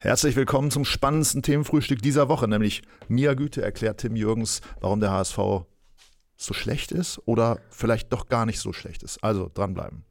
Herzlich willkommen zum spannendsten Themenfrühstück dieser Woche, nämlich Mia Güte erklärt Tim Jürgens, warum der HSV so schlecht ist oder vielleicht doch gar nicht so schlecht ist. Also dranbleiben.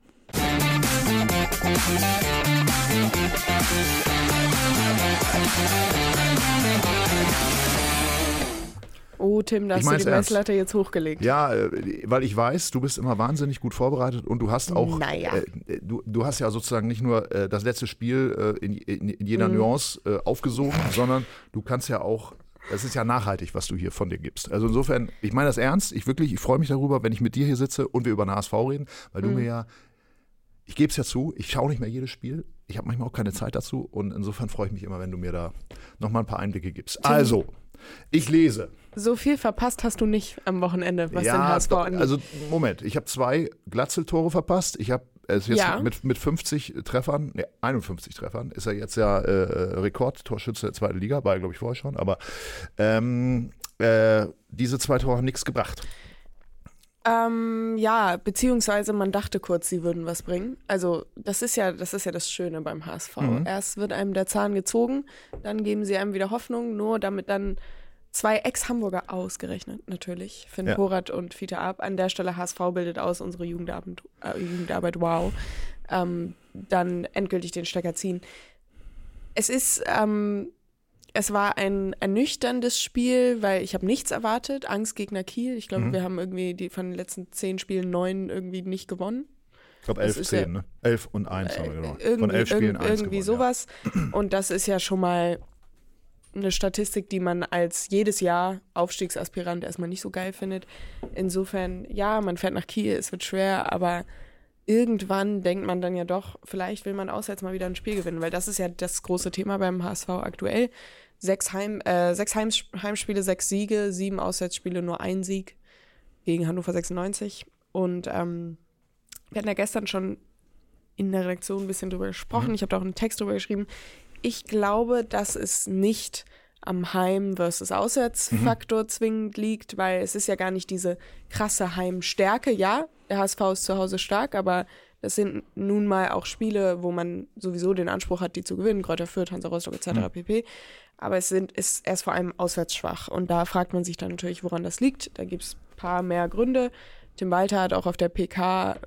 Oh, Tim, da Ich hast du die. Messlatte jetzt hochgelegt. Ja, äh, weil ich weiß, du bist immer wahnsinnig gut vorbereitet und du hast auch, Naja. äh, du, du hast ja sozusagen nicht nur äh, das letzte Spiel äh, in, in, in jeder Nuance äh, aufgesogen, sondern du kannst ja auch, es ist ja nachhaltig, was du hier von dir gibst. Also insofern, ich meine das ernst, ich wirklich, ich freue mich darüber, wenn ich mit dir hier sitze und wir über den HSV reden, weil du mir ja, ich gebe es ja zu, ich schaue nicht mehr jedes Spiel, ich habe manchmal auch keine Zeit dazu und insofern freue ich mich immer, wenn du mir da nochmal ein paar Einblicke gibst. Also, ich lese. So viel verpasst hast du nicht am Wochenende, was den HSV angeht. also Moment, ich habe zwei Glatzel-Tore verpasst. Ich habe es jetzt Ja. mit, mit 50 Treffern, ne, 51 Treffern, ist er jetzt ja äh, Rekordtorschütze der zweiten Liga, war glaube ich vorher schon, aber ähm, äh, diese zwei Tore haben nichts gebracht. Ähm, ja, beziehungsweise man dachte kurz, sie würden was bringen. Also das ist ja, das ist ja das Schöne beim HSV. Mhm. Erst wird einem der Zahn gezogen, dann geben sie einem wieder Hoffnung, nur damit dann zwei Ex-Hamburger ausgerechnet natürlich, Finn Ja. Porat und Fiete Ab. An der Stelle HSV bildet aus unsere Jugendarbeit, äh, Jugendarbeit wow. Ähm, dann endgültig den Stecker ziehen. Es ist, ähm, es war ein ernüchterndes Spiel, weil ich habe nichts erwartet. Angstgegner Kiel. Ich glaube, Mhm. wir haben irgendwie die von den letzten zehn Spielen neun irgendwie nicht gewonnen. Ich glaube Das 11, ist 10, ja- ne? 11 und 1 haben wir genau. Irgendwie, Von 11 Spielen 1 irgendwie gewonnen, sowas. Und das ist ja schon mal eine Statistik, die man als jedes Jahr Aufstiegsaspirant erstmal nicht so geil findet. Insofern, ja, man fährt nach Kiel, es wird schwer, aber irgendwann denkt man dann ja doch, vielleicht will man auswärts mal wieder ein Spiel gewinnen, weil das ist ja das große Thema beim HSV aktuell. Sechs, Heim, äh, sechs Heim, Heimspiele, sechs Siege, sieben Auswärtsspiele, nur ein Sieg gegen Hannover 96. Und ähm, wir hatten ja gestern schon in der Redaktion ein bisschen drüber gesprochen. Ich habe da auch einen Text drüber geschrieben. Ich glaube, dass es nicht am Heim- versus Auswärtsfaktor zwingend liegt, weil es ist ja gar nicht diese krasse Heimstärke. Ja, der HSV ist zu Hause stark, aber das sind nun mal auch Spiele, wo man sowieso den Anspruch hat, die zu gewinnen. Kräuter Fürth, Hansa Rostock etc. pp. Aber es sind, ist erst vor allem auswärts schwach. Und da fragt man sich dann natürlich, woran das liegt. Da gibt es ein paar mehr Gründe. Tim Walter hat auch auf der PK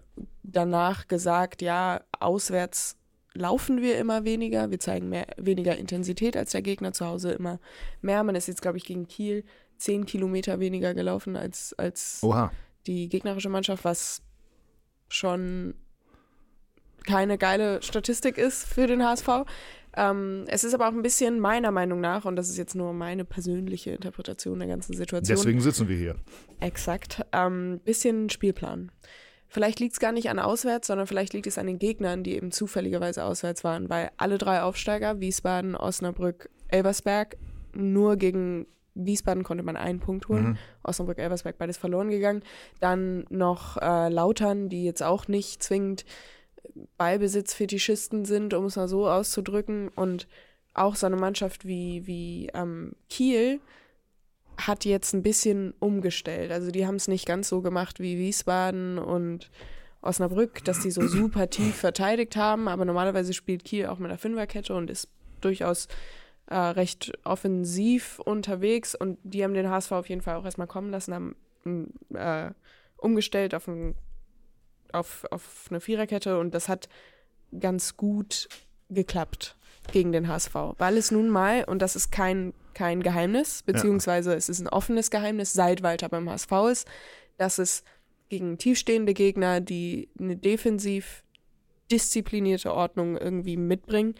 danach gesagt, ja, auswärts laufen wir immer weniger, wir zeigen mehr, weniger Intensität als der Gegner zu Hause immer mehr. Man ist jetzt, glaube ich, gegen Kiel zehn Kilometer weniger gelaufen als, als Oha. die gegnerische Mannschaft, was schon keine geile Statistik ist für den HSV. Ähm, es ist aber auch ein bisschen meiner Meinung nach, und das ist jetzt nur meine persönliche Interpretation der ganzen Situation, Deswegen sitzen wir hier. Exakt. Ähm, bisschen Spielplan. Vielleicht liegt es gar nicht an auswärts, sondern vielleicht liegt es an den Gegnern, die eben zufälligerweise auswärts waren, weil alle drei Aufsteiger, Wiesbaden, Osnabrück, Elversberg, nur gegen Wiesbaden konnte man einen Punkt holen. Osnabrück, Elversberg, beides verloren gegangen. Dann noch äh, Lautern, die jetzt auch nicht zwingend Ballbesitzfetischisten sind, um es mal so auszudrücken. Und auch so eine Mannschaft wie, wie ähm, Kiel, hat jetzt ein bisschen umgestellt. Also die haben es nicht ganz so gemacht wie Wiesbaden und Osnabrück, dass die so super tief verteidigt haben, aber normalerweise spielt Kiel auch mit einer Fünferkette und ist durchaus äh, recht offensiv unterwegs. Und die haben den HSV auf jeden Fall auch erstmal kommen lassen, haben äh, umgestellt auf, ein, auf, auf eine Viererkette und das hat ganz gut geklappt gegen den HSV, weil es nun mal, und das ist kein, kein Geheimnis, beziehungsweise es ist ein offenes Geheimnis, seit Walter beim HSV ist, dass es gegen tiefstehende Gegner, die eine defensiv disziplinierte Ordnung irgendwie mitbringen,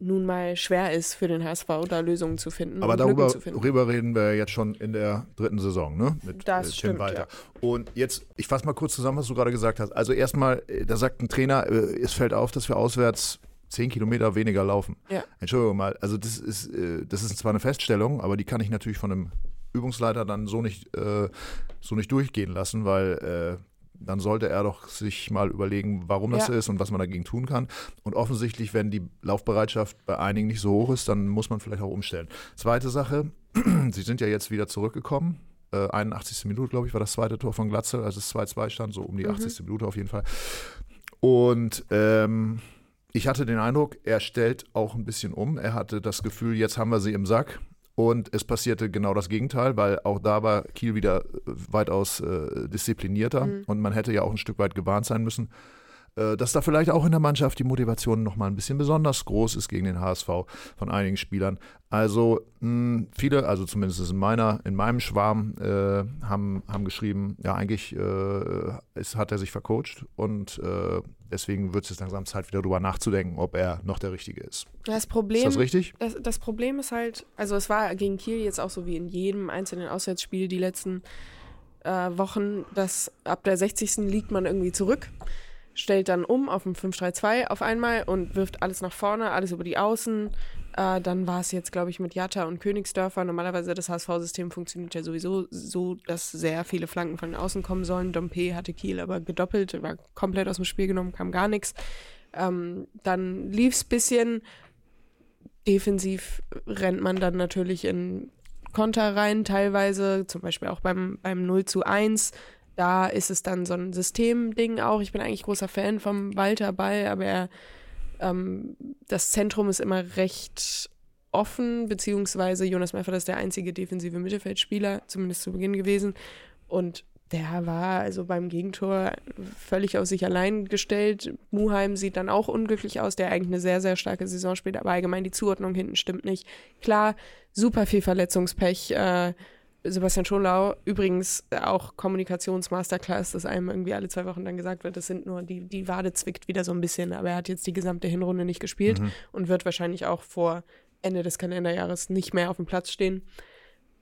nun mal schwer ist für den HSV, da Lösungen zu finden Aber darüber, finden. darüber reden wir jetzt schon in der dritten Saison, ne? Mit Das äh, Tim stimmt, Walter. Und jetzt, ich fasse mal kurz zusammen, was du gerade gesagt hast. Also erstmal, äh, da sagt ein Trainer, äh, es fällt auf, dass wir auswärts zehn Kilometer weniger laufen. Ja. Entschuldigung mal, also das ist, äh, das ist zwar eine Feststellung, aber die kann ich natürlich von einem Übungsleiter dann so nicht, äh, so nicht durchgehen lassen, weil äh, dann sollte er doch sich mal überlegen, warum das Ja. ist und was man dagegen tun kann. Und offensichtlich, wenn die Laufbereitschaft bei einigen nicht so hoch ist, dann muss man vielleicht auch umstellen. Zweite Sache, sie sind ja jetzt wieder zurückgekommen. Äh, 81. Minute, glaube ich, war das zweite Tor von Glatze, als es 2-2 stand, so um die 80. Minute auf jeden Fall. Und ähm, ich hatte den Eindruck, er stellt auch ein bisschen um. Er hatte das Gefühl, jetzt haben wir sie im Sack. Und es passierte genau das Gegenteil, weil auch da war Kiel wieder weitaus äh, disziplinierter mhm. und man hätte ja auch ein Stück weit gewarnt sein müssen. Äh, dass da vielleicht auch in der Mannschaft die Motivation noch mal ein bisschen besonders groß ist gegen den HSV von einigen Spielern. Also mh, viele, also zumindest in meiner, in meinem Schwarm, äh, haben, haben geschrieben, ja eigentlich äh, ist, hat er sich vercoacht und äh, deswegen wird es jetzt langsam Zeit, wieder darüber nachzudenken, ob er noch der Richtige ist. Das Problem, ist das richtig? Das, das Problem ist halt, also es war gegen Kiel jetzt auch so wie in jedem einzelnen Auswärtsspiel die letzten äh, Wochen, dass ab der 60. liegt man irgendwie zurück stellt dann um auf ein 5-3-2 auf einmal und wirft alles nach vorne, alles über die Außen. Äh, dann war es jetzt, glaube ich, mit Jatta und Königsdörfer. Normalerweise das HSV-System funktioniert ja sowieso so, dass sehr viele Flanken von Außen kommen sollen. Dompe hatte Kiel aber gedoppelt, war komplett aus dem Spiel genommen, kam gar nichts. Ähm, dann lief es ein bisschen. Defensiv rennt man dann natürlich in Konter rein, teilweise, zum Beispiel auch beim, beim 0 zu 1 da ist es dann so ein Systemding auch. Ich bin eigentlich großer Fan vom Walter Ball, aber er, ähm, das Zentrum ist immer recht offen, beziehungsweise Jonas Meffert ist der einzige defensive Mittelfeldspieler, zumindest zu Beginn gewesen. Und der war also beim Gegentor völlig auf sich allein gestellt. Muheim sieht dann auch unglücklich aus, der eigentlich eine sehr, sehr starke Saison spielt, aber allgemein die Zuordnung hinten stimmt nicht. Klar, super viel Verletzungspech. Äh, Sebastian Schonlau, übrigens auch Kommunikationsmasterclass, dass einem irgendwie alle zwei Wochen dann gesagt wird, das sind nur, die, die Wade zwickt wieder so ein bisschen, aber er hat jetzt die gesamte Hinrunde nicht gespielt mhm. und wird wahrscheinlich auch vor Ende des Kalenderjahres nicht mehr auf dem Platz stehen.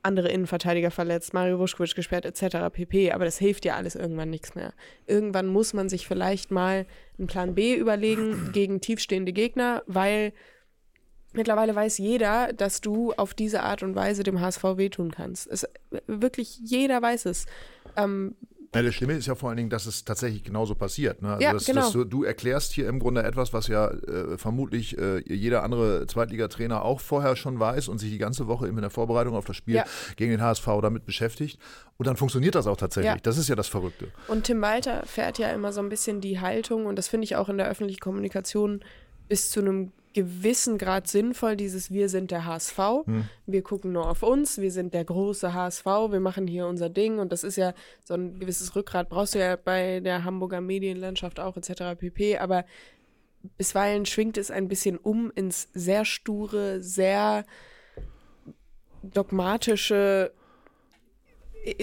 Andere Innenverteidiger verletzt, Mario Vuskovic gesperrt, etc. pp. Aber das hilft ja alles irgendwann nichts mehr. Irgendwann muss man sich vielleicht mal einen Plan B überlegen gegen tiefstehende Gegner, weil Mittlerweile weiß jeder, dass du auf diese Art und Weise dem HSV wehtun kannst. Es, wirklich jeder weiß es. Ähm, ja, das Schlimme ist ja vor allen Dingen, dass es tatsächlich genauso passiert. Ne? Also ja, dass, genau. Dass du, du, erklärst hier im Grunde etwas, was ja äh, vermutlich äh, jeder andere Zweitligatrainer auch vorher schon weiß und sich die ganze Woche in der Vorbereitung auf das Spiel ja. gegen den HSV damit beschäftigt. Und dann funktioniert das auch tatsächlich. Ja. Das ist ja das Verrückte. Und Tim Walter fährt ja immer so ein bisschen die Haltung, und das finde ich auch in der öffentlichen Kommunikation bis zu einem gewissen Grad sinnvoll, dieses Wir sind der HSV, hm. wir gucken nur auf uns, wir sind der große HSV, wir machen hier unser Ding und das ist ja so ein gewisses Rückgrat, brauchst du ja bei der Hamburger Medienlandschaft auch etc. pp. Aber bisweilen schwingt es ein bisschen um ins sehr sture, sehr dogmatische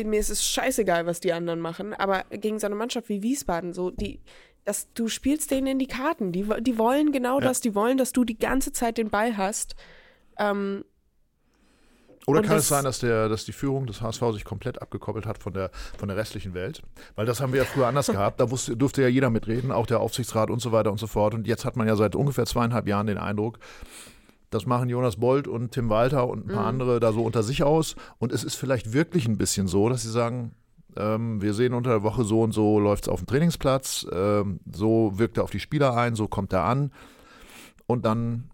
mir ist es scheißegal, was die anderen machen, aber gegen so eine Mannschaft wie Wiesbaden, so die, dass du spielst denen in die Karten. Die, die wollen genau ja. das. Die wollen, dass du die ganze Zeit den Ball hast. Ähm, oder kann es sein, dass, der, dass die Führung des HSV sich komplett abgekoppelt hat von der, von der restlichen Welt? Weil das haben wir ja früher anders gehabt. Da wusste, durfte ja jeder mitreden, auch der Aufsichtsrat und so weiter und so fort. Und jetzt hat man ja seit ungefähr zweieinhalb Jahren den Eindruck, das machen Jonas Bolt und Tim Walter und ein paar mhm. andere da so unter sich aus. Und es ist vielleicht wirklich ein bisschen so, dass sie sagen, ähm, wir sehen unter der Woche so und so läuft es auf dem Trainingsplatz, ähm, so wirkt er auf die Spieler ein, so kommt er an. Und dann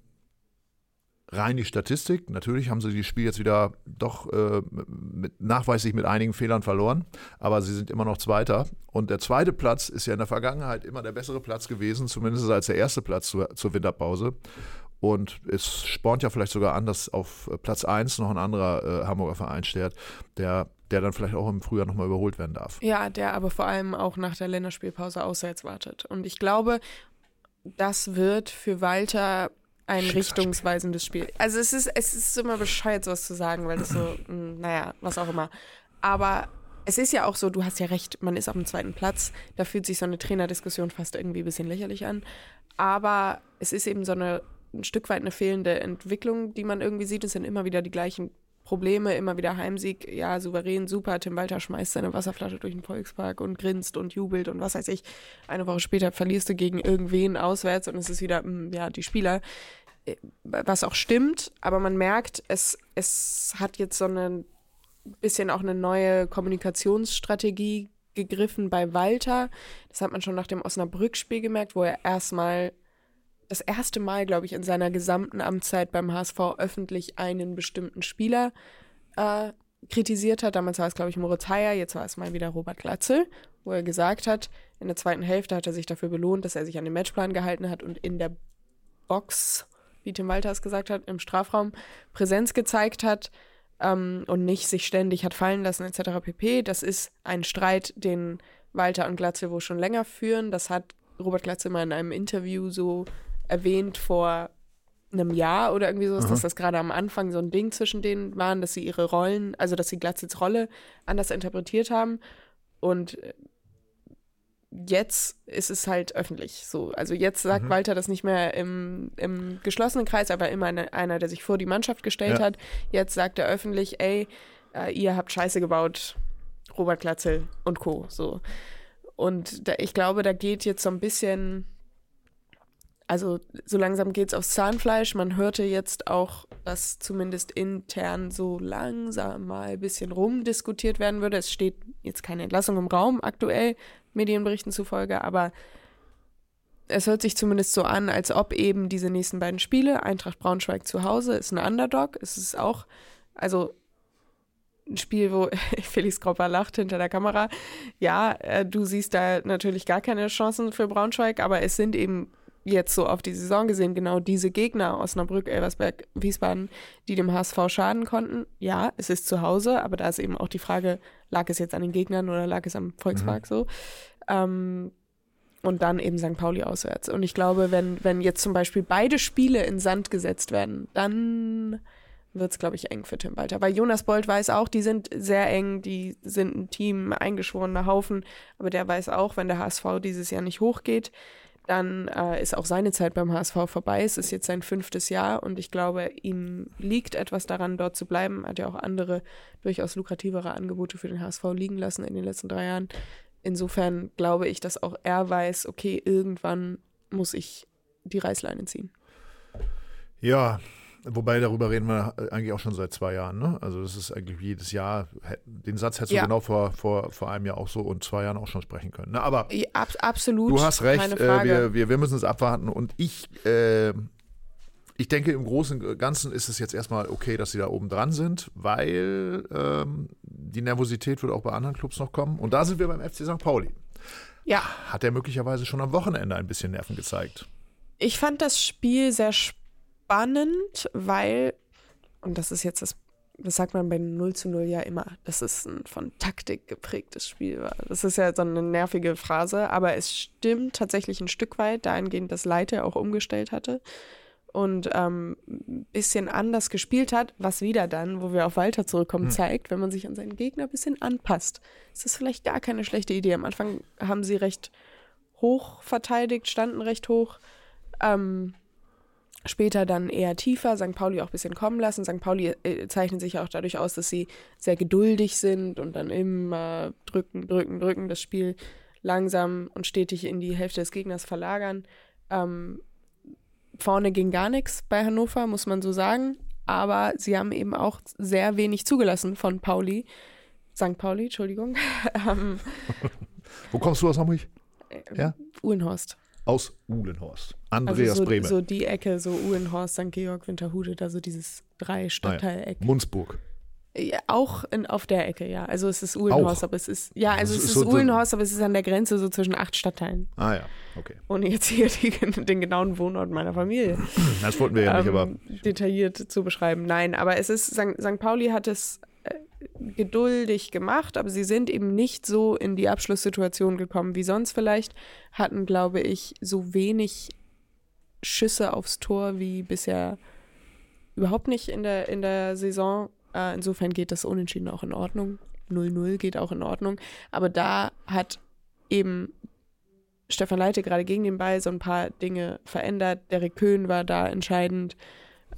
rein die Statistik. Natürlich haben sie das Spiel jetzt wieder doch äh, mit, nachweislich mit einigen Fehlern verloren, aber sie sind immer noch Zweiter. Und der zweite Platz ist ja in der Vergangenheit immer der bessere Platz gewesen, zumindest als der erste Platz zur, zur Winterpause. Und es spornt ja vielleicht sogar an, dass auf Platz 1 noch ein anderer äh, Hamburger Verein steht, der der dann vielleicht auch im Frühjahr nochmal überholt werden darf. Ja, der aber vor allem auch nach der Länderspielpause auswärts wartet. Und ich glaube, das wird für Walter ein richtungsweisendes Spiel. Also es ist, es ist immer bescheuert, sowas zu sagen, weil das so, hm, naja, was auch immer. Aber es ist ja auch so, du hast ja recht, man ist auf dem zweiten Platz. Da fühlt sich so eine Trainerdiskussion fast irgendwie ein bisschen lächerlich an. Aber es ist eben so eine ein Stück weit eine fehlende Entwicklung, die man irgendwie sieht. Es sind immer wieder die gleichen Probleme, immer wieder Heimsieg, ja, souverän, super. Tim Walter schmeißt seine Wasserflasche durch den Volkspark und grinst und jubelt und was weiß ich. Eine Woche später verlierst du gegen irgendwen auswärts und es ist wieder, hm, ja, die Spieler. Äh, was auch stimmt, aber man merkt, es, es hat jetzt so ein bisschen auch eine neue Kommunikationsstrategie gegriffen bei Walter. Das hat man schon nach dem Osnabrück-Spiel gemerkt, wo er erstmal das erste Mal, glaube ich, in seiner gesamten Amtszeit beim HSV öffentlich einen bestimmten Spieler äh, kritisiert hat. Damals war es, glaube ich, Moritz Heyer, jetzt war es mal wieder Robert Glatzel, wo er gesagt hat, in der zweiten Hälfte hat er sich dafür belohnt, dass er sich an den Matchplan gehalten hat und in der Box, wie Tim Walter es gesagt hat, im Strafraum Präsenz gezeigt hat ähm, und nicht sich ständig hat fallen lassen etc. pp. Das ist ein Streit, den Walter und Glatze wohl schon länger führen. Das hat Robert Glatze mal in einem Interview so erwähnt vor einem Jahr oder irgendwie so, Aha. dass das gerade am Anfang so ein Ding zwischen denen waren, dass sie ihre Rollen, also dass sie Glatzels Rolle anders interpretiert haben. Und jetzt ist es halt öffentlich so. Also jetzt sagt mhm. Walter das nicht mehr im, im geschlossenen Kreis, aber immer eine, einer, der sich vor die Mannschaft gestellt ja. hat. Jetzt sagt er öffentlich, ey, äh, ihr habt Scheiße gebaut, Robert Glatzel und Co. So. Und da, ich glaube, da geht jetzt so ein bisschen also so langsam geht es aufs Zahnfleisch. Man hörte jetzt auch, dass zumindest intern so langsam mal ein bisschen rumdiskutiert werden würde. Es steht jetzt keine Entlassung im Raum aktuell, Medienberichten zufolge, aber es hört sich zumindest so an, als ob eben diese nächsten beiden Spiele, Eintracht Braunschweig zu Hause, ist ein Underdog. Es ist auch, also ein Spiel, wo Felix Kropper lacht hinter der Kamera. Ja, äh, du siehst da natürlich gar keine Chancen für Braunschweig, aber es sind eben jetzt so auf die Saison gesehen genau diese Gegner, Osnabrück, Elversberg, Wiesbaden, die dem HSV schaden konnten. Ja, es ist zu Hause, aber da ist eben auch die Frage, lag es jetzt an den Gegnern oder lag es am Volkspark mhm. so? Ähm, und dann eben St. Pauli auswärts. Und ich glaube, wenn, wenn jetzt zum Beispiel beide Spiele in Sand gesetzt werden, dann wird es, glaube ich, eng für Tim Walter. Weil Jonas Bold weiß auch, die sind sehr eng, die sind ein Team, eingeschworener Haufen, aber der weiß auch, wenn der HSV dieses Jahr nicht hochgeht, dann äh, ist auch seine Zeit beim HSV vorbei. Es ist jetzt sein fünftes Jahr und ich glaube, ihm liegt etwas daran, dort zu bleiben. Hat ja auch andere, durchaus lukrativere Angebote für den HSV liegen lassen in den letzten drei Jahren. Insofern glaube ich, dass auch er weiß, okay, irgendwann muss ich die Reißleine ziehen. Ja, Wobei darüber reden wir eigentlich auch schon seit zwei Jahren. Ne? Also das ist eigentlich jedes Jahr, den Satz hättest ja. du genau vor, vor, vor einem Jahr auch so und zwei Jahren auch schon sprechen können. Ne? Aber ja, ab, absolut. Du hast recht, äh, wir, wir, wir müssen es abwarten und ich, äh, ich denke im Großen und Ganzen ist es jetzt erstmal okay, dass sie da oben dran sind, weil ähm, die Nervosität wird auch bei anderen Clubs noch kommen. Und da sind wir beim FC St. Pauli. Ja. Hat er möglicherweise schon am Wochenende ein bisschen Nerven gezeigt? Ich fand das Spiel sehr spannend spannend, weil, und das ist jetzt das, das sagt man bei 0 zu 0 ja immer, dass es ein von Taktik geprägtes Spiel war. Das ist ja so eine nervige Phrase, aber es stimmt tatsächlich ein Stück weit, dahingehend, dass Leite auch umgestellt hatte und ähm, ein bisschen anders gespielt hat, was wieder dann, wo wir auf Walter zurückkommen, hm. zeigt, wenn man sich an seinen Gegner ein bisschen anpasst. ist Das vielleicht gar keine schlechte Idee. Am Anfang haben sie recht hoch verteidigt, standen recht hoch. Ähm, Später dann eher tiefer, St. Pauli auch ein bisschen kommen lassen. St. Pauli äh, zeichnet sich auch dadurch aus, dass sie sehr geduldig sind und dann immer drücken, drücken, drücken, das Spiel langsam und stetig in die Hälfte des Gegners verlagern. Ähm, vorne ging gar nichts bei Hannover, muss man so sagen. Aber sie haben eben auch sehr wenig zugelassen von Pauli. St. Pauli, Entschuldigung. Ähm, Wo kommst du aus Hamburg? Äh, ja? Uhlenhorst aus Uhlenhorst. Andreas also so, Bremer. So die Ecke, so Uhlenhorst, St. Georg, Winterhude, da so dieses drei Stadtteileck. Ah, ja. Munzburg. Ja, auch in, auf der Ecke, ja. Also es ist Uhlenhorst, auch. aber es ist, ja, also, also es ist, so Uhlenhorst, aber es ist an der Grenze so zwischen acht Stadtteilen. Ah ja, okay. Ohne jetzt hier die, den genauen Wohnort meiner Familie. Das wollten wir ja nicht, ähm, aber. Detailliert zu beschreiben. Nein, aber es ist, St. St. Pauli hat es geduldig gemacht, aber sie sind eben nicht so in die Abschlusssituation gekommen wie sonst vielleicht, hatten, glaube ich, so wenig Schüsse aufs Tor wie bisher überhaupt nicht in der, in der Saison. Äh, insofern geht das Unentschieden auch in Ordnung. 0-0 geht auch in Ordnung. Aber da hat eben Stefan Leite gerade gegen den Ball so ein paar Dinge verändert. Derek Köhn war da entscheidend.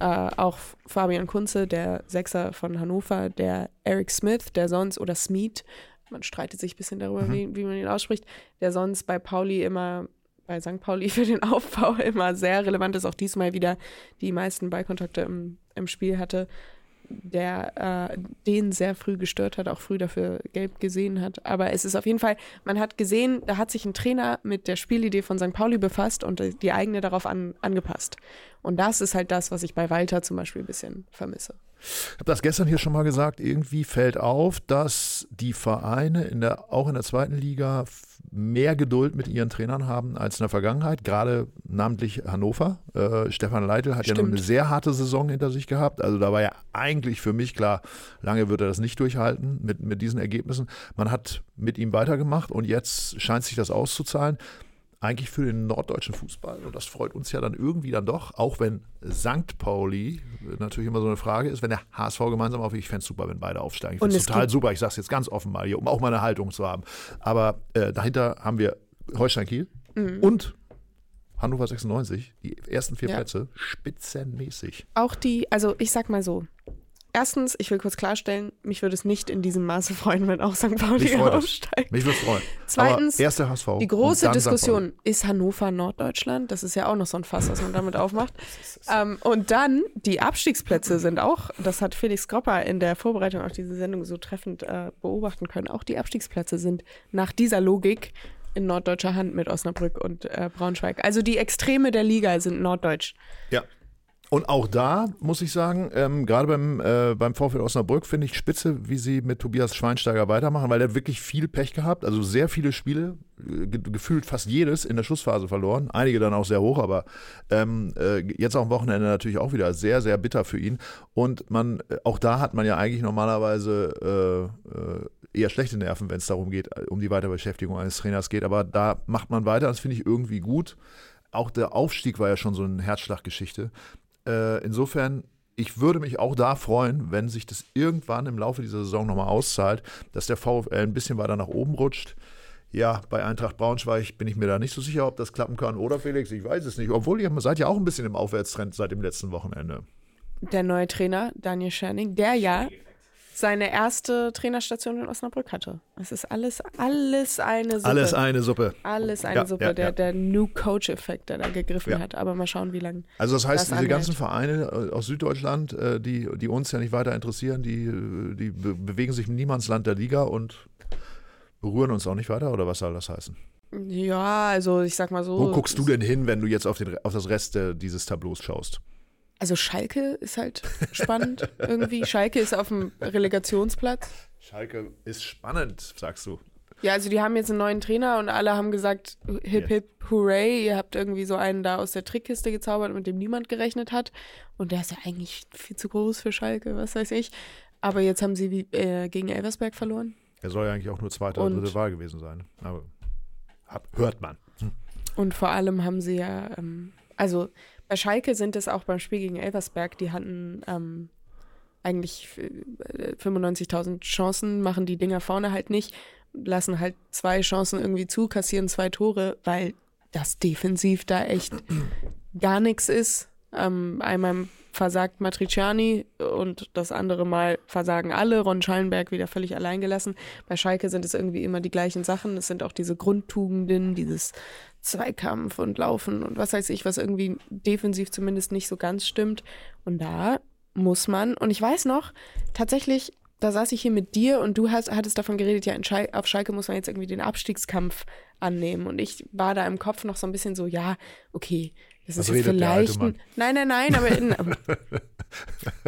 Äh, auch Fabian Kunze, der Sechser von Hannover, der Eric Smith, der sonst, oder Smith, man streitet sich ein bisschen darüber, mhm. wie, wie man ihn ausspricht, der sonst bei Pauli immer, bei St. Pauli für den Aufbau immer sehr relevant ist, auch diesmal wieder die meisten Ballkontakte im, im Spiel hatte der äh, den sehr früh gestört hat, auch früh dafür gelb gesehen hat. Aber es ist auf jeden Fall, man hat gesehen, da hat sich ein Trainer mit der Spielidee von St. Pauli befasst und die eigene darauf an, angepasst. Und das ist halt das, was ich bei Walter zum Beispiel ein bisschen vermisse. Ich habe das gestern hier schon mal gesagt, irgendwie fällt auf, dass die Vereine in der, auch in der zweiten Liga mehr Geduld mit ihren Trainern haben als in der Vergangenheit, gerade namentlich Hannover. Äh, Stefan Leitl hat Stimmt. ja noch eine sehr harte Saison hinter sich gehabt. Also da war ja eigentlich für mich klar, lange wird er das nicht durchhalten mit, mit diesen Ergebnissen. Man hat mit ihm weitergemacht und jetzt scheint sich das auszuzahlen eigentlich für den norddeutschen Fußball. Und das freut uns ja dann irgendwie dann doch, auch wenn St. Pauli natürlich immer so eine Frage ist, wenn der HSV gemeinsam aufgeht. Ich fände es super, wenn beide aufsteigen. Ich finde es total super. Ich sage es jetzt ganz offen mal hier, um auch mal eine Haltung zu haben. Aber äh, dahinter haben wir Holstein Kiel mhm. und Hannover 96, die ersten vier ja. Plätze, spitzenmäßig. Auch die, also ich sag mal so, Erstens, ich will kurz klarstellen, mich würde es nicht in diesem Maße freuen, wenn auch St. Pauli aufsteigt. Mich würde es freuen. Zweitens, erste HSV. Die große Diskussion, ist Hannover Norddeutschland? Das ist ja auch noch so ein Fass, was man damit aufmacht. ähm, und dann, die Abstiegsplätze sind auch, das hat Felix Gropper in der Vorbereitung auf diese Sendung so treffend äh, beobachten können, auch die Abstiegsplätze sind nach dieser Logik in norddeutscher Hand mit Osnabrück und äh, Braunschweig. Also die Extreme der Liga sind norddeutsch. Ja. Und auch da muss ich sagen, ähm, gerade beim, äh, beim VfL Osnabrück finde ich spitze, wie sie mit Tobias Schweinsteiger weitermachen, weil er wirklich viel Pech gehabt, also sehr viele Spiele, äh, ge gefühlt fast jedes in der Schlussphase verloren, einige dann auch sehr hoch, aber ähm, äh, jetzt am Wochenende natürlich auch wieder sehr, sehr bitter für ihn. Und man, äh, auch da hat man ja eigentlich normalerweise äh, äh, eher schlechte Nerven, wenn es darum geht, um die Weiterbeschäftigung eines Trainers geht, aber da macht man weiter, das finde ich irgendwie gut auch der Aufstieg war ja schon so eine Herzschlaggeschichte. Äh, insofern, ich würde mich auch da freuen, wenn sich das irgendwann im Laufe dieser Saison nochmal auszahlt, dass der VfL ein bisschen weiter nach oben rutscht. Ja, bei Eintracht Braunschweig bin ich mir da nicht so sicher, ob das klappen kann. Oder Felix, ich weiß es nicht. Obwohl ihr seid ja auch ein bisschen im Aufwärtstrend seit dem letzten Wochenende. Der neue Trainer, Daniel Scherning, der ja seine erste Trainerstation in Osnabrück hatte. Es ist alles, alles eine Suppe. Alles eine Suppe. Alles eine ja, Suppe, ja, der, ja. der New Coach-Effekt, der da gegriffen hat. Aber mal schauen, wie lange. Also das heißt, das diese anhält. ganzen Vereine äh, aus Süddeutschland, äh, die, die uns ja nicht weiter interessieren, die, die bewegen sich im Niemandsland der Liga und berühren uns auch nicht weiter, oder was soll das heißen? Ja, also ich sag mal so. Wo guckst du denn hin, wenn du jetzt auf, den, auf das Rest dieses Tableaus schaust? Also Schalke ist halt spannend irgendwie. Schalke ist auf dem Relegationsplatz. Schalke ist spannend, sagst du. Ja, also die haben jetzt einen neuen Trainer und alle haben gesagt, hip hip hooray, ihr habt irgendwie so einen da aus der Trickkiste gezaubert, mit dem niemand gerechnet hat. Und der ist ja eigentlich viel zu groß für Schalke, was weiß ich. Aber jetzt haben sie wie, äh, gegen Elversberg verloren. Er soll ja eigentlich auch nur zweite oder dritte Wahl gewesen sein. Aber hört man. Hm. Und vor allem haben sie ja, ähm, also Schalke sind es auch beim Spiel gegen Elversberg, die hatten ähm, eigentlich 95.000 Chancen, machen die Dinger vorne halt nicht, lassen halt zwei Chancen irgendwie zu, kassieren zwei Tore, weil das defensiv da echt gar nichts ist. Ähm, einmal versagt Matriciani und das andere Mal versagen alle. Ron Schallenberg wieder völlig allein gelassen. Bei Schalke sind es irgendwie immer die gleichen Sachen. Es sind auch diese Grundtugenden, dieses Zweikampf und Laufen und was weiß ich, was irgendwie defensiv zumindest nicht so ganz stimmt. Und da muss man, und ich weiß noch, tatsächlich, da saß ich hier mit dir und du hast, hattest davon geredet, ja, Schal auf Schalke muss man jetzt irgendwie den Abstiegskampf annehmen. Und ich war da im Kopf noch so ein bisschen so, ja, okay, das ist jetzt vielleicht ein, Nein, nein, nein, aber in, um,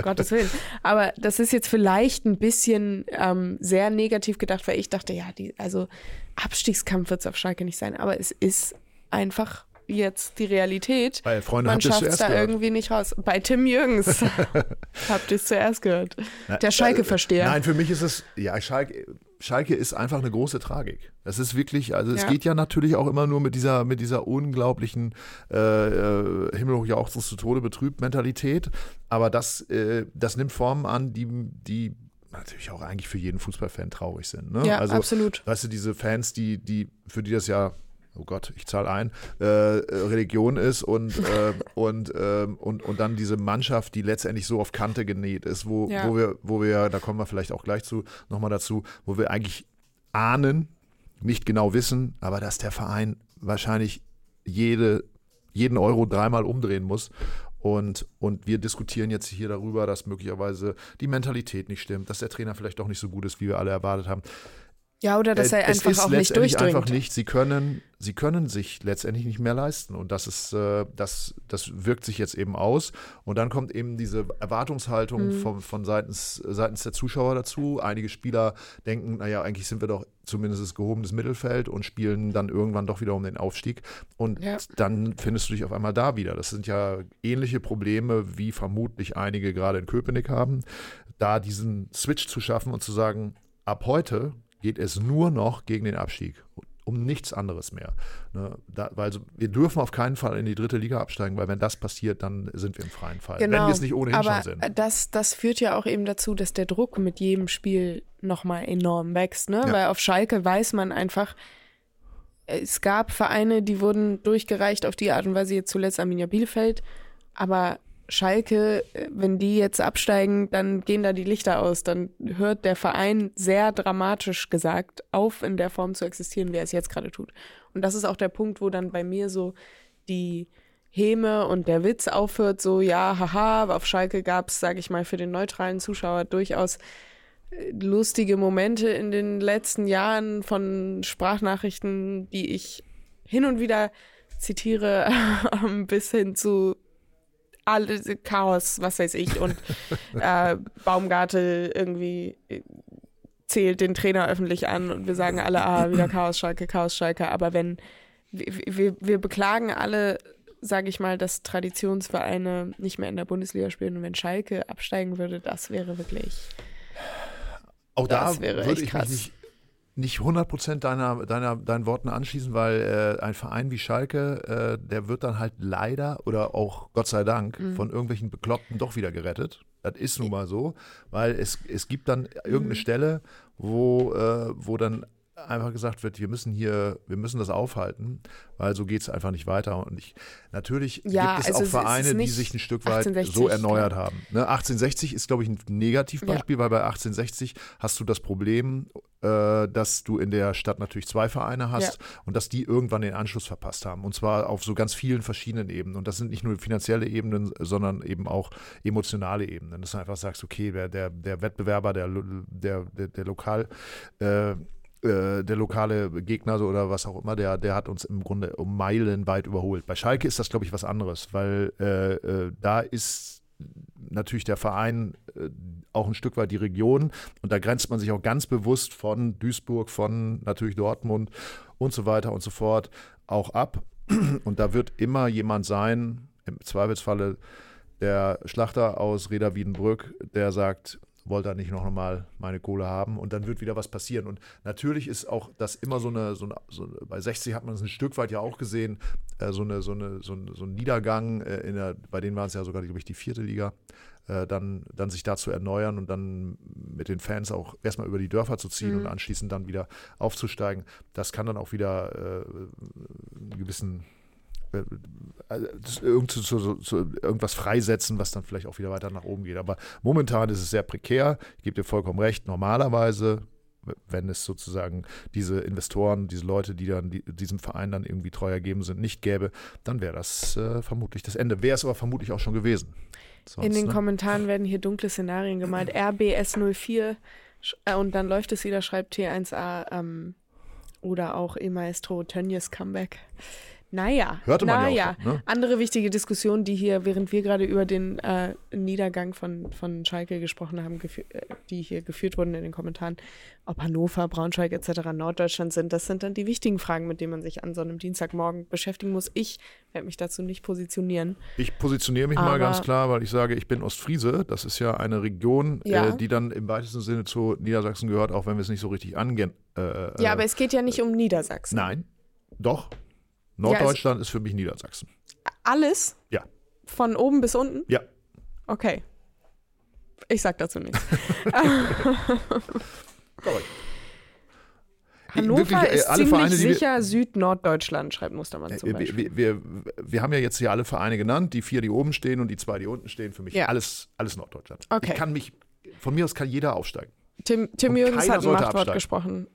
Gottes Willen. Aber das ist jetzt vielleicht ein bisschen ähm, sehr negativ gedacht, weil ich dachte, ja, die, also Abstiegskampf wird es auf Schalke nicht sein, aber es ist einfach jetzt die Realität. Weil Freunde Man schafft es da gehört. irgendwie nicht raus. Bei Tim Jürgens habt ihr es zuerst gehört. Der Schalke-Versteher. Nein, für mich ist es, ja, Schalke, Schalke ist einfach eine große Tragik. Das ist wirklich, also es ja. geht ja natürlich auch immer nur mit dieser, mit dieser unglaublichen äh, äh, Himmelhoch jauchzens zu Tode betrübt Mentalität. Aber das, äh, das nimmt Formen an, die, die natürlich auch eigentlich für jeden Fußballfan traurig sind. Ne? Ja, also, absolut. Weißt du, diese Fans, die, die, für die das ja oh Gott, ich zahle ein, äh, Religion ist und, äh, und, äh, und, und dann diese Mannschaft, die letztendlich so auf Kante genäht ist, wo, ja. wo, wir, wo wir, da kommen wir vielleicht auch gleich zu, nochmal dazu, wo wir eigentlich ahnen, nicht genau wissen, aber dass der Verein wahrscheinlich jede, jeden Euro dreimal umdrehen muss. Und, und wir diskutieren jetzt hier darüber, dass möglicherweise die Mentalität nicht stimmt, dass der Trainer vielleicht doch nicht so gut ist, wie wir alle erwartet haben Ja, oder dass Äh, er es einfach ist auch nicht durchdringt. einfach nicht. Sie können, sie können sich letztendlich nicht mehr leisten und das ist, äh, das, das wirkt sich jetzt eben aus. Und dann kommt eben diese Erwartungshaltung Mhm. von, von seitens, seitens der Zuschauer dazu. Einige Spieler denken, naja, eigentlich sind wir doch zumindest das gehobenes Mittelfeld und spielen dann irgendwann doch wieder um den Aufstieg. Und Ja. dann findest du dich auf einmal da wieder. Das sind ja ähnliche Probleme, wie vermutlich einige gerade in Köpenick haben, da diesen Switch zu schaffen und zu sagen, ab heute geht es nur noch gegen den Abstieg. Um nichts anderes mehr. Ne? Da, weil so, wir dürfen auf keinen Fall in die dritte Liga absteigen, weil wenn das passiert, dann sind wir im freien Fall. Wenn wir es nicht ohnehin Genau. aber schon sind. Das, das führt ja auch eben dazu, dass der Druck mit jedem Spiel nochmal enorm wächst, ne? Ja. Weil auf Schalke weiß man einfach, es gab Vereine, die wurden durchgereicht auf die Art und Weise, jetzt zuletzt Arminia Bielefeld, aber Schalke, wenn die jetzt absteigen, dann gehen da die Lichter aus. Dann hört der Verein sehr dramatisch gesagt auf, in der Form zu existieren, wie er es jetzt gerade tut. Und das ist auch der Punkt, wo dann bei mir so die Häme und der Witz aufhört, so ja, haha, auf Schalke gab es, sage ich mal, für den neutralen Zuschauer durchaus äh, lustige Momente in den letzten Jahren von Sprachnachrichten, die ich hin und wieder zitiere, bis hin zu alle Chaos, was weiß ich, und äh, Baumgarte irgendwie äh, zählt den Trainer öffentlich an und wir sagen alle, ah, wieder Chaos Schalke, Chaos Schalke, aber wenn wir, wir, beklagen alle, sage ich mal, dass Traditionsvereine nicht mehr in der Bundesliga spielen und wenn Schalke absteigen würde, das wäre wirklich Auch da das wäre würde echt ich krass. mich nicht, nicht 100% deiner, deiner, deinen Worten anschließen, weil äh, ein Verein wie Schalke, äh, der wird dann halt leider oder auch Gott sei Dank Mhm. von irgendwelchen Bekloppten doch wieder gerettet. Das ist nun mal so, weil es, es gibt dann irgendeine Mhm. Stelle, wo, äh, wo dann einfach gesagt wird, wir müssen hier, wir müssen das aufhalten, weil so geht es einfach nicht weiter. Und ich, natürlich Ja, gibt es also auch es Vereine, die sich ein Stück weit 1860, so erneuert haben. Ne, 1860 ist, glaube ich, ein Negativbeispiel, weil bei 1860 hast du das Problem, äh, dass du in der Stadt natürlich zwei Vereine hast und dass die irgendwann den Anschluss verpasst haben. Und zwar auf so ganz vielen verschiedenen Ebenen. Und das sind nicht nur finanzielle Ebenen, sondern eben auch emotionale Ebenen. Dass du einfach sagst, okay, der, der, der Wettbewerber, der, der, der, der Lokal, äh, äh, der lokale Gegner so oder was auch immer, der, der hat uns im Grunde um Meilen weit überholt. Bei Schalke ist das, glaube ich, was anderes, weil äh, äh, da ist natürlich der Verein äh, auch ein Stück weit die Region und da grenzt man sich auch ganz bewusst von Duisburg, von natürlich Dortmund und so weiter und so fort auch ab. Und da wird immer jemand sein, im Zweifelsfalle der Schlachter aus Reda Wiedenbrück, der sagt, wollte er nicht noch mal meine Kohle haben und dann wird wieder was passieren. Und natürlich ist auch das immer so eine, so eine so, bei 60 hat man es ein Stück weit ja auch gesehen, äh, so, eine, so, eine, so, ein, so ein Niedergang, äh, in der, bei denen waren es ja sogar, glaube ich, die vierte Liga, äh, dann, dann sich da zu erneuern und dann mit den Fans auch erstmal über die Dörfer zu ziehen Mhm. und anschließend dann wieder aufzusteigen. Das kann dann auch wieder äh, einen gewissen irgend zu, zu, zu, irgendwas freisetzen, was dann vielleicht auch wieder weiter nach oben geht. Aber momentan ist es sehr prekär. Ich gebe dir vollkommen recht. Normalerweise, wenn es sozusagen diese Investoren, diese Leute, die dann die, diesem Verein dann irgendwie treu ergeben sind, nicht gäbe, dann wäre das äh, vermutlich das Ende. Wäre es aber vermutlich auch schon gewesen. Sonst, In den ne? Kommentaren werden hier dunkle Szenarien gemalt. RBS04 sch- äh, und dann läuft es wieder, schreibt T1A ähm, oder auch E-Maestro Tönnies Comeback. Naja, Hörte man ja naja. auch schon, ne? Andere wichtige Diskussion, die hier, während wir gerade über den äh, Niedergang von, von Schalke gesprochen haben, äh, die hier geführt wurden in den Kommentaren, ob Hannover, Braunschweig etc. Norddeutschland sind, das sind dann die wichtigen Fragen, mit denen man sich an so einem Dienstagmorgen beschäftigen muss. Ich werde mich dazu nicht positionieren. Ich positioniere mich mal ganz klar, weil ich sage, ich bin Ostfriese. Das ist ja eine Region, Ja. äh, die dann im weitesten Sinne zu Niedersachsen gehört, auch wenn wir es nicht so richtig angehen. Äh, Ja, äh, aber es geht ja nicht um Niedersachsen. Nein, doch. Also- Norddeutschland ist für mich Niedersachsen. Alles? Ja. Von oben bis unten? Ja. Okay. Ich sag dazu nichts. Hannover Wirklich, äh, ist ziemlich Vereine, sicher Süd-Norddeutschland, schreibt Mustermann zum Äh, Beispiel. Wir, wir, wir, haben ja jetzt hier alle Vereine genannt, die vier, die oben stehen und die zwei, die unten stehen. Für mich Ja. alles, alles Norddeutschland. Okay. Ich kann mich, von mir aus kann jeder aufsteigen. Tim, Tim Jürgens hat ein Machtwort absteigen. gesprochen.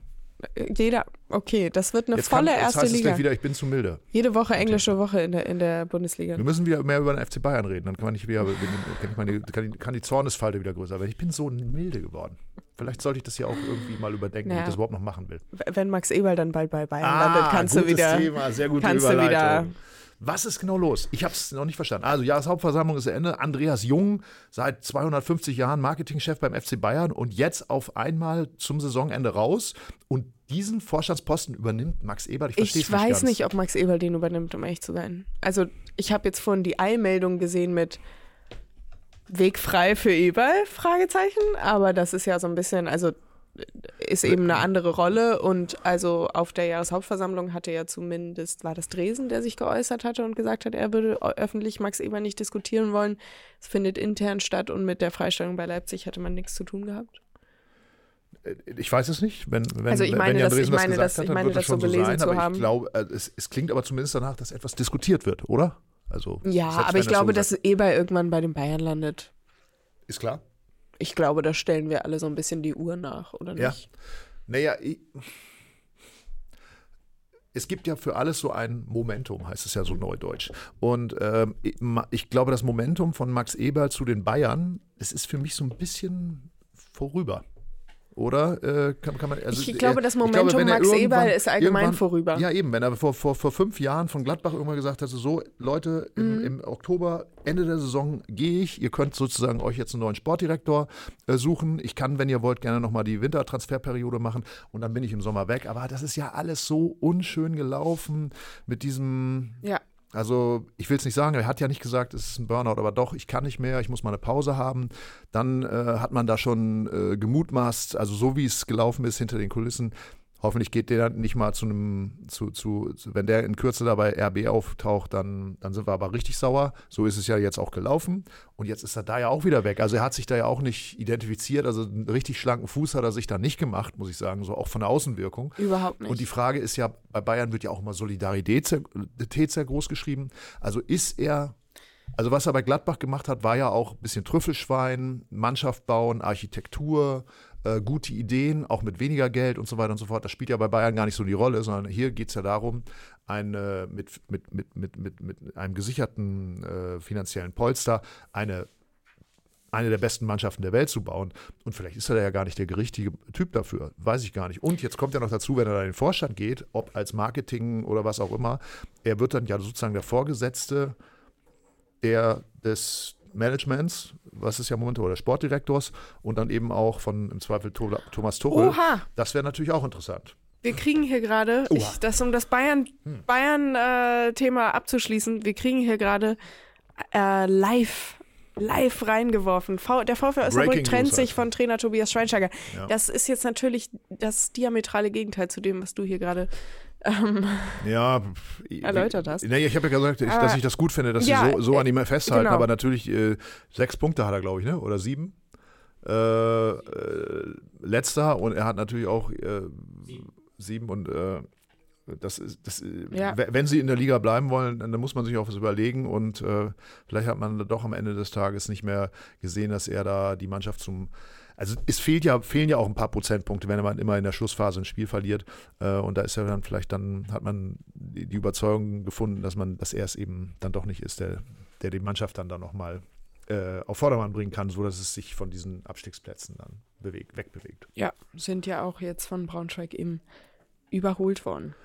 Jeder, okay, das wird eine Jetzt, kann, volle jetzt erste heißt es Liga. gleich wieder, ich bin zu milde. Jede Woche englische Woche in der, in der Bundesliga. Wir müssen wieder mehr über den FC Bayern reden. Dann kann man nicht wieder, kann, ich meine, kann, die, kann die Zornesfalte wieder größer werden. Ich bin so milde geworden. Vielleicht sollte ich das ja auch irgendwie mal überdenken, Naja. ob ich das überhaupt noch machen will. Wenn Max Eberl dann bald bei Bayern landet, kannst du Ah, wieder. Thema, sehr gute kannst du Überleitung. wieder- Was ist genau los? Ich habe es noch nicht verstanden. Also Jahreshauptversammlung ist zu Ende. Andreas Jung, seit 250 Jahren Marketingchef beim FC Bayern und jetzt auf einmal zum Saisonende raus. Und diesen Vorstandsposten übernimmt Max Eberl. Ich verstehe Ich nicht weiß ganz. nicht, ob Max Eberl den übernimmt, um ehrlich zu sein. Also, ich habe jetzt vorhin die Eilmeldung gesehen mit Weg frei für Eberl, Fragezeichen. Aber das ist ja so ein bisschen, also ist eben eine andere Rolle. Und also auf der Jahreshauptversammlung hatte ja zumindest, war das Dresen, der sich geäußert hatte und gesagt hat, er würde öffentlich Max Eberl nicht diskutieren wollen. Es findet intern statt und mit der Freistellung bei Leipzig hatte man nichts zu tun gehabt. Ich weiß es nicht. Wenn, wenn, Also ich wenn meine, Jan das- ich Dresen meine, gesagt das- hat, ich dann meine, wird das so schon so gelesen sein. zu aber haben. ich glaube, äh, es, es klingt aber zumindest danach, dass etwas diskutiert wird, oder? Also, Ja, aber wenn ich glaube, so dass. Eberl irgendwann bei den Bayern landet. Ist klar. Ich glaube, da stellen wir alle so ein bisschen die Uhr nach, oder Ja. nicht? Naja, ich, es gibt ja für alles so ein Momentum, heißt es ja so neudeutsch. Und ähm, ich glaube, das Momentum von Max Eberl zu den Bayern, es ist für mich so ein bisschen vorüber. Oder? Äh, kann, kann man, also, Ich glaube, äh, das Momentum er Max Eberl ist allgemein vorüber. Ja, eben. Wenn er vor, vor, vor fünf Jahren von Gladbach irgendwann gesagt hätte, so, Leute, im, Mhm. im Oktober, Ende der Saison gehe ich. Ihr könnt sozusagen euch jetzt einen neuen Sportdirektor äh, suchen. Ich kann, wenn ihr wollt, gerne nochmal die Wintertransferperiode machen und dann bin ich im Sommer weg. Aber das ist ja alles so unschön gelaufen mit diesem Ja. Also ich will es nicht sagen, er hat ja nicht gesagt, es ist ein Burnout, aber doch, ich kann nicht mehr, ich muss mal eine Pause haben. Dann äh, hat man da schon äh, gemutmaßt, also so wie es gelaufen ist hinter den Kulissen. Hoffentlich geht der nicht mal zu einem, zu, zu, wenn der in Kürze da bei RB auftaucht, dann, dann sind wir aber richtig sauer. So ist es ja jetzt auch gelaufen. Und jetzt ist er da ja auch wieder weg. Also er hat sich da ja auch nicht identifiziert. Also einen richtig schlanken Fuß hat er sich da nicht gemacht, muss ich sagen, so auch von der Außenwirkung. Überhaupt nicht. Und die Frage ist ja, bei Bayern wird ja auch immer Solidarität sehr, sehr groß geschrieben. Also ist er, also was er bei Gladbach gemacht hat, war ja auch ein bisschen Trüffelschwein, Mannschaft bauen, Architektur, äh, gute Ideen, auch mit weniger Geld und so weiter und so fort. Das spielt ja bei Bayern gar nicht so die Rolle, sondern hier geht es ja darum, ein, äh, mit, mit, mit, mit, mit, mit einem gesicherten äh, finanziellen Polster eine eine der besten Mannschaften der Welt zu bauen. Und vielleicht ist er ja gar nicht der richtige Typ dafür. Weiß ich gar nicht. Und jetzt kommt ja noch dazu, wenn er da in den Vorstand geht, ob als Marketing oder was auch immer, er wird dann ja sozusagen der Vorgesetzte der, des Managements, was ist ja momentan, oder Sportdirektors und dann eben auch von im Zweifel Thomas Tuchel. Oha, Das wäre natürlich auch interessant. wir kriegen hier gerade, das um das Bayern- Hm. Bayern-Thema abzuschließen, wir kriegen hier gerade äh, live live reingeworfen. V der VfL Osnabrück trennt News sich halt. von Trainer Tobias Schweinsteiger. Ja. Das ist jetzt natürlich das diametrale Gegenteil zu dem, was du hier gerade ähm, Ja, Erläutert hast. Nee, ich habe ja gesagt, ich, dass ich das gut finde, dass Ja, sie so, so an äh, ihm festhalten. genau. Aber natürlich, äh, sechs Punkte hat er, glaube ich, ne? oder sieben. Äh, äh, letzter und er hat natürlich auch äh, sieben und äh, das ist, das, Ja. wenn sie in der Liga bleiben wollen, dann, muss man sich auch was überlegen und vielleicht hat man doch am Ende des Tages nicht mehr gesehen, dass er da die Mannschaft zum also es fehlt ja, fehlen ja auch ein paar Prozentpunkte, wenn man immer in der Schlussphase ein Spiel verliert. Äh, und da ist ja dann vielleicht dann, hat man die, Überzeugung gefunden, dass man, dass er es eben dann doch nicht ist, der, der die Mannschaft dann da nochmal äh, auf Vordermann bringen kann, so dass es sich von diesen Abstiegsplätzen dann bewegt, wegbewegt. ja, sind ja auch jetzt von Braunschweig eben überholt worden.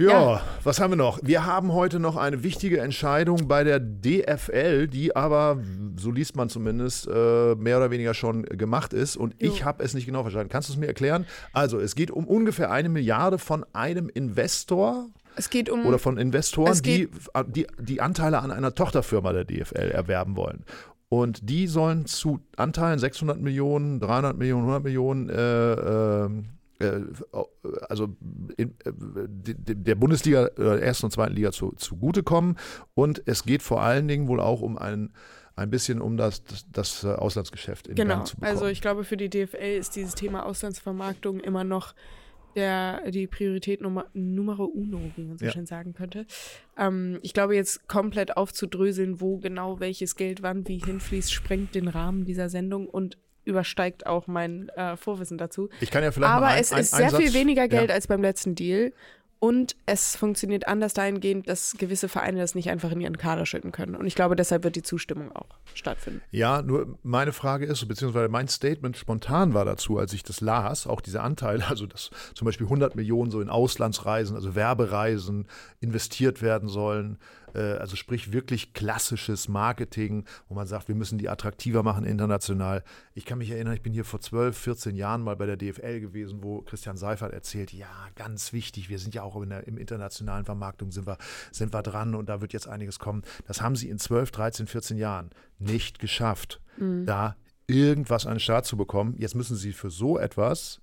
Ja, Ja. was haben wir noch? Wir haben heute noch eine wichtige Entscheidung bei der DFL, die aber, so liest man zumindest, äh, mehr oder weniger schon gemacht ist. Und Jo. ich habe es nicht genau verstanden. Kannst du es mir erklären? Also, es geht um ungefähr eine Milliarde von einem Investor Es geht um oder von Investoren. Es die, geht- die die Anteile an einer Tochterfirma der DFL erwerben wollen. Und die sollen zu Anteilen 600 Millionen, 300 Millionen, 100 Millionen, äh, äh, also in, äh, de- de- der Bundesliga, äh, der ersten und zweiten Liga zu, zugutekommen. Und es geht vor allen Dingen wohl auch um ein, ein bisschen um das, das, das äh, Auslandsgeschäft in Genau, Gang zu bekommen. also ich glaube, für die DFL ist dieses Thema Auslandsvermarktung immer noch der, die Priorität Nummer, Numero uno, wie man so Ja. schön sagen könnte. Ähm, ich glaube, jetzt komplett aufzudröseln, wo genau welches Geld wann wie hinfließt, sprengt den Rahmen dieser Sendung und übersteigt auch mein äh, Vorwissen dazu. ich kann ja vielleicht Aber mal ein, es ein, ist einen sehr viel weniger Geld Ja. als beim letzten Deal. Und es funktioniert anders dahingehend, dass gewisse Vereine das nicht einfach in ihren Kader schütten können. Und ich glaube, deshalb wird die Zustimmung auch stattfinden. Ja, nur meine Frage ist, beziehungsweise mein Statement spontan war dazu, als ich das las, auch diese Anteile, also dass zum Beispiel 100 Millionen so in Auslandsreisen, also Werbereisen investiert werden sollen. Äh, also sprich wirklich klassisches Marketing, wo man sagt, wir müssen die attraktiver machen international. Ich kann mich erinnern, ich bin hier vor 12, 14 Jahren mal bei der DFL gewesen, wo Christian Seifert erzählt, ja, ganz wichtig, wir sind ja auch in der im internationalen Vermarktung sind wir, sind wir dran und da wird jetzt einiges kommen. Das haben sie in 12, 13, 14 Jahren nicht geschafft, mhm. da irgendwas an den Start zu bekommen. Jetzt müssen sie für so etwas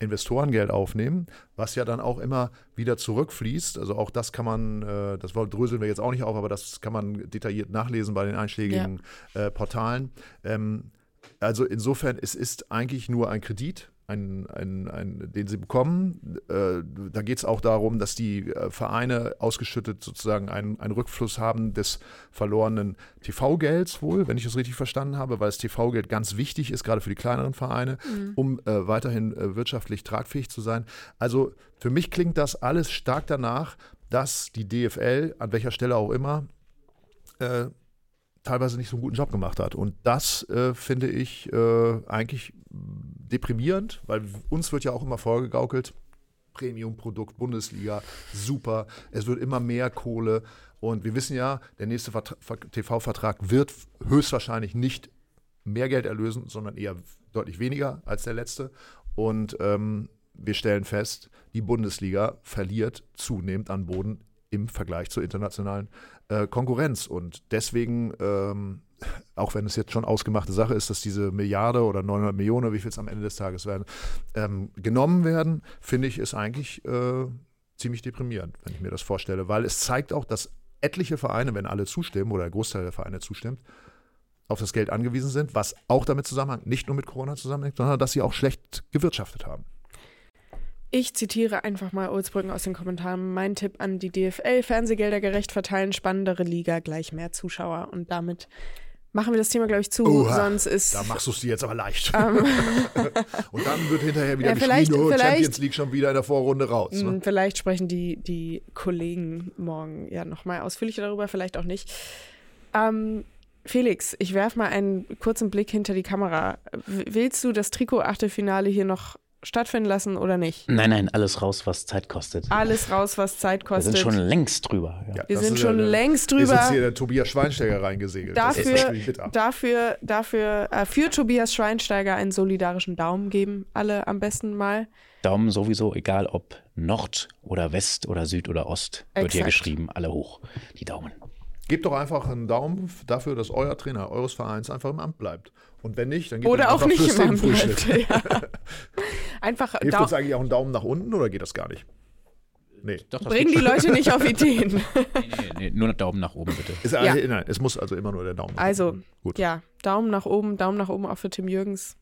Investorengeld aufnehmen, was ja dann auch immer wieder zurückfließt. Also auch das kann man, äh, das dröseln wir jetzt auch nicht auf, aber das kann man detailliert nachlesen bei den einschlägigen ja. äh, Portalen. Ähm, also insofern, es ist eigentlich nur ein Kredit, ein, ein, ein, den sie bekommen. Äh, da geht es auch darum, dass die äh, Vereine ausgeschüttet sozusagen einen, einen Rückfluss haben des verlorenen TV-Gelds wohl, wenn ich es richtig verstanden habe, weil das TV-Geld ganz wichtig ist, gerade für die kleineren Vereine, mhm. um äh, weiterhin äh, wirtschaftlich tragfähig zu sein. Also für mich klingt das alles stark danach, dass die DFL, an welcher Stelle auch immer, äh, teilweise nicht so einen guten Job gemacht hat. Und das äh, finde ich äh, eigentlich deprimierend, weil uns wird ja auch immer vorgegaukelt, Premium-Produkt, Bundesliga, super, es wird immer mehr Kohle. Und wir wissen ja, der nächste TV-Vertrag wird höchstwahrscheinlich nicht mehr Geld erlösen, sondern eher deutlich weniger als der letzte. Und ähm, wir stellen fest, die Bundesliga verliert zunehmend an Boden im Vergleich zur internationalen äh, Konkurrenz. Und deswegen, ähm, auch wenn es jetzt schon ausgemachte Sache ist, dass diese Milliarde oder 900 Millionen, wie viel es am Ende des Tages werden, ähm, genommen werden, finde ich, ist eigentlich äh, ziemlich deprimierend, wenn ich mir das vorstelle, weil es zeigt auch, dass etliche Vereine, wenn alle zustimmen oder der Großteil der Vereine zustimmt, auf das Geld angewiesen sind, was auch damit zusammenhängt, nicht nur mit Corona zusammenhängt, sondern dass sie auch schlecht gewirtschaftet haben. Ich zitiere einfach mal Olsbrücken aus den Kommentaren. Mein Tipp an die DFL: Fernsehgelder gerecht verteilen, spannendere Liga, gleich mehr Zuschauer. Und damit machen wir das Thema, glaube ich, zu. Oha, Sonst ist. Da machst du es dir jetzt aber leicht. Um, und dann wird hinterher wieder ja, geschrien, oh, Champions League schon wieder in der Vorrunde raus. Ne? Hm, vielleicht sprechen die, die Kollegen morgen ja nochmal ausführlicher darüber, vielleicht auch nicht. Ähm, Felix, ich werfe mal einen kurzen Blick hinter die Kamera. Willst du das Trikot-Achtelfinale hier noch stattfinden lassen oder nicht? Nein, nein, alles raus, was Zeit kostet. Alles raus, was Zeit kostet. Wir sind schon längst drüber. Ja. Ja, wir sind schon ja, längst drüber. Ist jetzt hier der Tobias Schweinsteiger reingesegelt. Dafür, dafür, dafür äh, für Tobias Schweinsteiger einen solidarischen Daumen geben. Alle am besten mal. Daumen sowieso, egal ob Nord oder West oder Süd oder Ost, Exakt. wird hier geschrieben. Alle hoch. Die Daumen. Gebt doch einfach einen Daumen dafür, dass euer Trainer eures Vereins einfach im Amt bleibt. Und wenn nicht, dann geht Oder auch nicht im Amt bleibt. Ja. einfach Hilft uns eigentlich auch einen Daumen nach unten oder geht das gar nicht? Nee. Doch, Bringen die Leute nicht auf Ideen. nee, nee, nee, nur Daumen nach oben, bitte. Ist, ja. Nein, es muss also immer nur der Daumen nach also, oben. Also, ja, Daumen nach oben, Daumen nach oben auch für Tim Jürgens.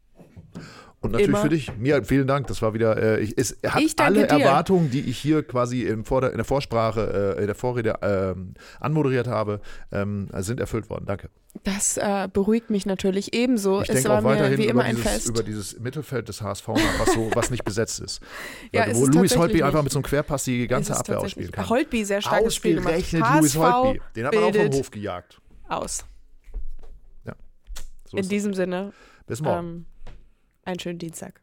Und natürlich Immer. für dich. Mir vielen Dank. Das war wieder. Äh, ich, es hat alle dir. Erwartungen, die ich hier quasi im Vor in der Vorsprache, äh, in der Vorrede äh, anmoderiert habe, ähm, sind erfüllt worden. Danke. Das äh, beruhigt mich natürlich ebenso. Ich es denke auch weiterhin mir wie immer ein dieses, Fest. über dieses Mittelfeld des HSV, was, so, was nicht besetzt ist. ja, wo Luis Holtby einfach mit so einem Querpass die ganze Abwehr ausspielen kann. Holtby, sehr starkes Spiel gemacht. Luis Holtby. Den hat man auch vom Hof gejagt. Aus. Ja. So In diesem Sinne. Bis morgen. Ähm, einen schönen Dienstag.